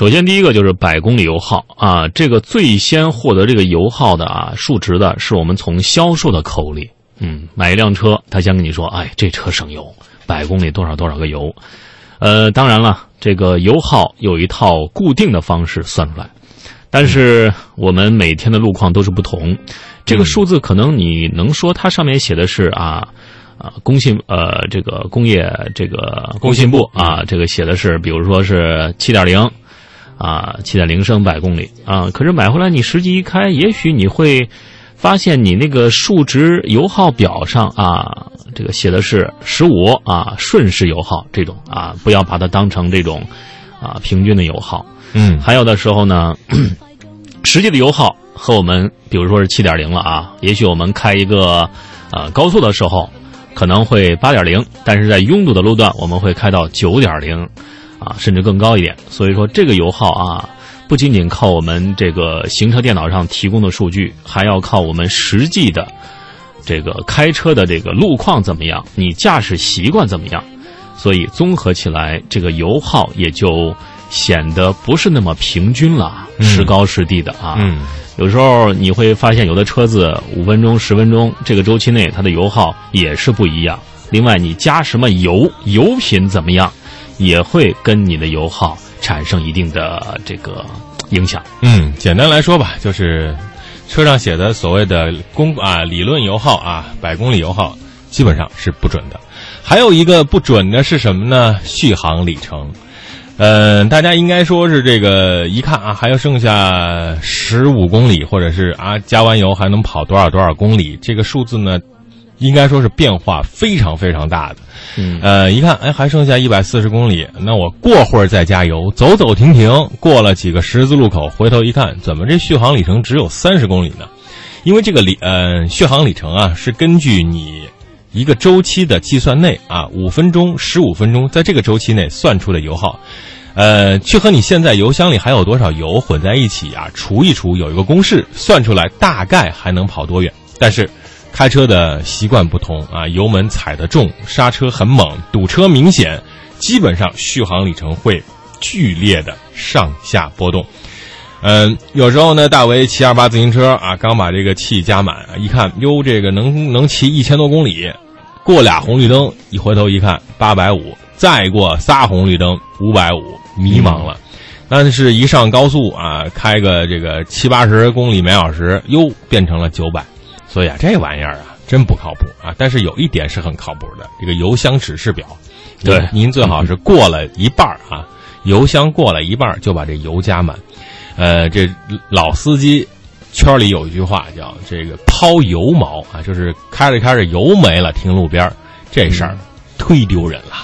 首先第一个就是百公里油耗啊，这个最先获得这个油耗的啊数值的是我们从销售的口里，嗯，买一辆车，他先跟你说，哎，这车省油，百公里多少多少个油，呃，当然了，这个油耗有一套固定的方式算出来，但是我们每天的路况都是不同，这个数字可能你能说它上面写的是啊。啊，工信呃，这个工业这个工信部啊，这个写的是，比如说是七点零，啊，七点零升百公里啊。可是买回来你实际一开，也许你会发现你那个数值油耗表上啊，这个写的是十五啊，瞬时油耗这种啊，不要把它当成这种啊平均的油耗。嗯，还有的时候呢，实际的油耗和我们比如说是七点零了啊，也许我们开一个呃高速的时候。可能会八点零，但是在拥堵的路段，我们会开到九点零，啊，甚至更高一点。所以说，这个油耗啊，不仅仅靠我们这个行车电脑上提供的数据，还要靠我们实际的这个开车的这个路况怎么样，你驾驶习惯怎么样。所以综合起来，这个油耗也就显得不是那么平均了，时高时低的啊。嗯。有时候你会发现，有的车子五分钟、十分钟这个周期内，它的油耗也是不一样。另外，你加什么油，油品怎么样，也会跟你的油耗产生一定的这个影响。嗯，简单来说吧，就是车上写的所谓的公啊理论油耗啊百公里油耗，基本上是不准的。还有一个不准的是什么呢？续航里程。呃，大家应该说是这个一看啊，还有剩下十五公里，或者是啊加完油还能跑多少多少公里？这个数字呢，应该说是变化非常非常大的。嗯，呃，一看哎还剩下一百四十公里，那我过会儿再加油，走走停停，过了几个十字路口，回头一看，怎么这续航里程只有三十公里呢？因为这个里呃续航里程啊是根据你一个周期的计算内啊五分钟、十五分钟，在这个周期内算出的油耗。呃，去和你现在油箱里还有多少油混在一起啊？除一除，有一个公式，算出来大概还能跑多远。但是，开车的习惯不同啊，油门踩得重，刹车很猛，堵车明显，基本上续航里程会剧烈的上下波动。嗯，有时候呢，大为骑二八自行车啊，刚把这个气加满，一看哟，这个能能骑一千多公里，过俩红绿灯，一回头一看，八百五。再过仨红绿灯，五百五，迷茫了。但是，一上高速啊，开个这个七八十公里每小时，哟，变成了九百。所以啊，这玩意儿啊，真不靠谱啊。但是有一点是很靠谱的，这个油箱指示表。对，您最好是过了一半啊，油箱过了一半就把这油加满。呃，这老司机圈里有一句话叫“这个抛油锚”啊，就是开着开着油没了，停路边这事儿忒丢人了。